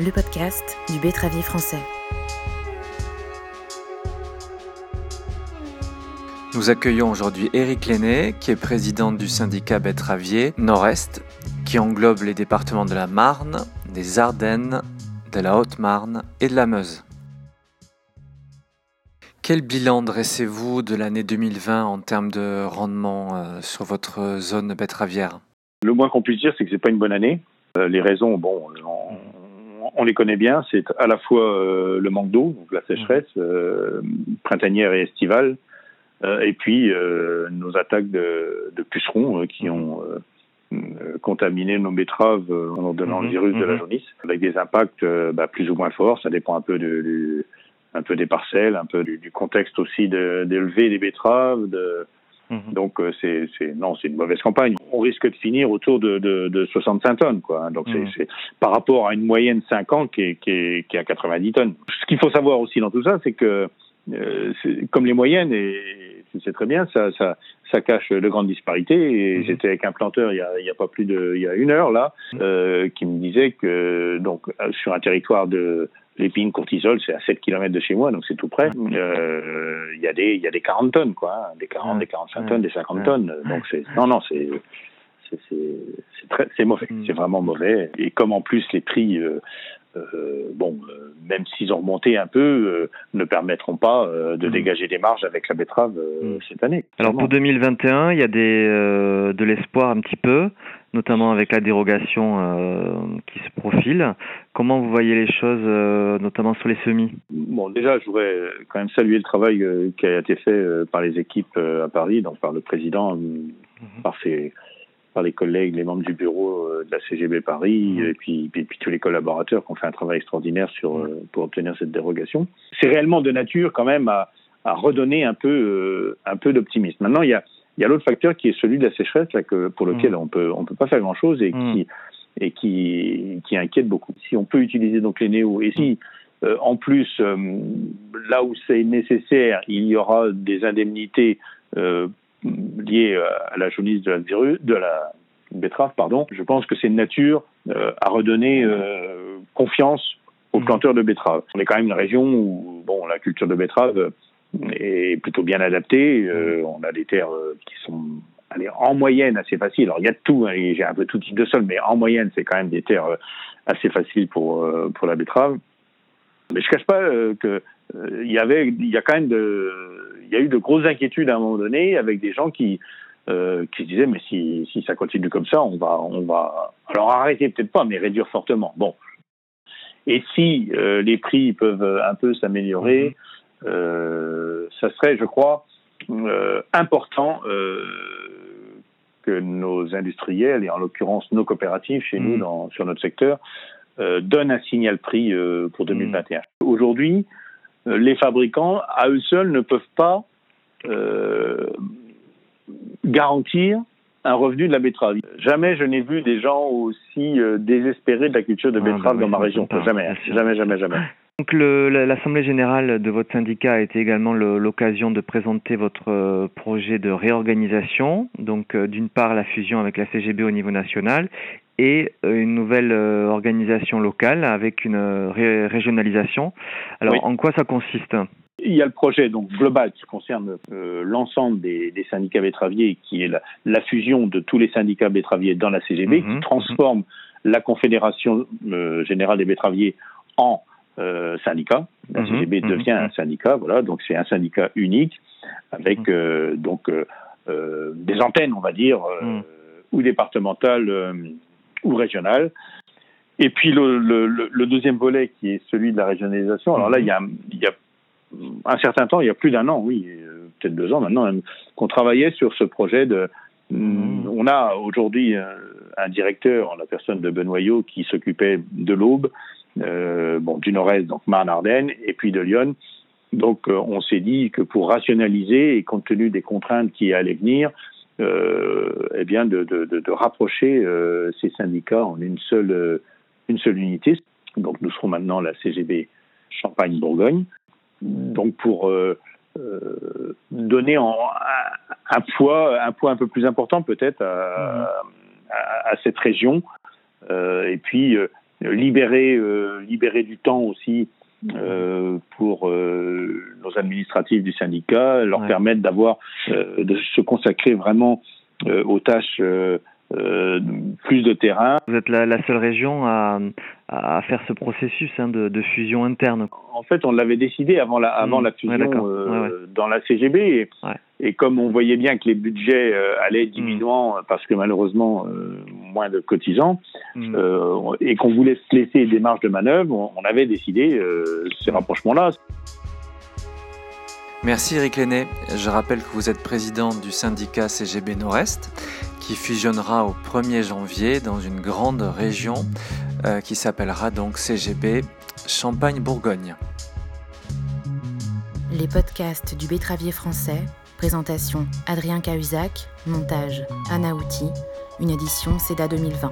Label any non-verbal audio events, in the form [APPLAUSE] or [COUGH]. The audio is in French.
le podcast du betteravier français. Nous accueillons aujourd'hui Éric Lenné, qui est présidente du syndicat betteravier Nord-Est, qui englobe les départements de la Marne, des Ardennes, de la Haute-Marne et de la Meuse. Quel bilan dressez-vous de l'année 2020 en termes de rendement euh, sur votre zone betteravière? Le moins qu'on puisse dire, c'est que c'est pas une bonne année. Euh, les raisons, bon, on, les connaît bien. C'est à la fois euh, le manque d'eau, donc la sécheresse printanière et estivale, et puis nos attaques de, pucerons qui ont contaminé nos betteraves en donnant le mhm, virus de la mhm. jaunisse, avec des impacts bah, plus ou moins forts. Ça dépend un peu du un peu des parcelles, un peu du, du contexte aussi d'élever des betteraves. De, mhm. Donc euh, c'est non, c'est une mauvaise campagne. On risque de finir autour de, de, de 65 tonnes, quoi. Donc mhm. c'est par rapport à une moyenne 5 ans qui est, qui est, qui est à 90 tonnes. Ce qu'il faut savoir aussi dans tout ça, c'est que euh, comme les moyennes, et tu sais très bien, ça, ça, ça cache de grandes disparités. Et mhm. j'étais avec un planteur il y, a, il y a pas plus de, il y a une heure là, euh, qui me disait que donc sur un territoire de L'épine cortisol, c'est à 7 km de chez moi, donc c'est tout près. Euh, il y a des y a des 40 tonnes quoi, hein. des 40, des 45 tonnes, des 50 tonnes. Donc c'est non non c'est c'est très c'est mauvais, mm. c'est vraiment mauvais. Et comme en plus les prix euh, euh, bon, euh, même s'ils ont remonté un peu, ne permettront pas de mm. dégager des marges avec la betterave mm. cette année. Alors pour 2021, il y a des, de l'espoir un petit peu notamment avec la dérogation euh, qui se profile. Comment vous voyez les choses, euh, notamment sur les semis? Bon, déjà, je voudrais quand même saluer le travail euh, qui a été fait par les équipes à Paris, donc par le président, mhm. par ses par les collègues, les membres du bureau de la CGB Paris, mhm. et, puis, puis, tous les collaborateurs qui ont fait un travail extraordinaire sur, mhm. pour obtenir cette dérogation. C'est réellement de nature quand même à, à redonner un peu, un peu d'optimisme. Maintenant, il y a, il y a l'autre facteur qui est celui de la sécheresse, là, que, pour lequel mm. on peut, on peut pas faire grand-chose et, mm. qui, et qui, qui inquiète beaucoup. Si on peut utiliser donc les néos et si mm. euh, en plus, euh, là où c'est nécessaire, il y aura des indemnités euh, liées à la jaunisse de la, de la betterave, pardon, je pense que c'est une nature à redonner confiance aux planteurs de betteraves. On est quand même une région où bon, la culture de betterave est plutôt bien adapté. Euh, on a des terres euh, qui sont allez, en moyenne assez faciles. Alors il y a tout, hein, j'ai un peu tout type de sol, mais en moyenne c'est quand même des terres euh, assez faciles pour pour la betterave. Mais je cache pas que il y avait, il y a quand même il y a eu de grosses inquiétudes à un moment donné avec des gens qui qui se disaient mais si si ça continue comme ça, on va on va alors arrêter peut-être pas, mais réduire fortement. Bon. Et si les prix peuvent un peu s'améliorer, euh, ça serait, je crois, euh, important euh, que nos industriels, et en l'occurrence nos coopératives chez nous mm. dans, sur notre secteur, donnent un signal prix pour 2021. Mm. Aujourd'hui, les fabricants, à eux seuls, ne peuvent pas garantir un revenu de la betterave. Jamais je n'ai vu des gens aussi désespérés de la culture de ah, betterave bah dans ma région. Jamais, jamais, jamais, jamais. [LAUGHS] Donc l'Assemblée générale de votre syndicat a été également l'occasion de présenter votre euh, projet de réorganisation. Donc euh, d'une part la fusion avec la CGB au niveau national et euh, une nouvelle organisation locale avec une régionalisation. Alors en quoi ça consiste? Il y a le projet donc global qui concerne l'ensemble des, syndicats betteraviers, qui est la, fusion de tous les syndicats betteraviers dans la CGB, qui mhm, transforme mhm. la Confédération générale des betteraviers en euh, syndicat. La CGB mhm, mhm, devient un mhm. syndicat, voilà, donc c'est un syndicat unique avec euh, donc euh, des antennes, on va dire, ou départementales ou régionales. Et puis le, deuxième volet qui est celui de la régionalisation. Alors là, il y a, il y a un certain temps, il y a plus d'un an, oui, peut-être deux ans maintenant, qu'on travaillait sur ce projet de. On a aujourd'hui un, directeur en la personne de Benoît qui s'occupait de l'Aube, euh, bon, du nord-est, donc Marne-Ardenne, et puis de Lyon. Donc euh, on s'est dit que pour rationaliser et compte tenu des contraintes qui allaient venir, euh, eh bien de, rapprocher euh, ces syndicats en une seule, une seule unité. Donc nous serons maintenant la CGB Champagne-Bourgogne. Donc pour donner un, poids, un poids un peu plus important peut-être à, cette région. et puis libérer, libérer du temps aussi pour nos administratifs du syndicat, leur permettre d'avoir, de se consacrer vraiment aux tâches euh, plus de terrain. Vous êtes la, la seule région à, à, faire ce processus hein, de, de, fusion interne. En fait, on l'avait décidé avant la, avant mmh. la fusion euh, dans la CGB. Et, et, comme on voyait bien que les budgets euh, allaient mmh. diminuant parce que malheureusement moins de cotisants mmh. et qu'on voulait se laisser des marges de manœuvre, on, on avait décidé ces rapprochements-là. Merci Eric Lenné. Je rappelle que vous êtes président du syndicat CGB Nord-Est qui fusionnera au 1er janvier dans une grande région euh, qui s'appellera donc CGB Champagne-Bourgogne. Les podcasts du Bétravier français, présentation Adrien Cahuzac, montage Anna Outi, une édition CEDA 2020.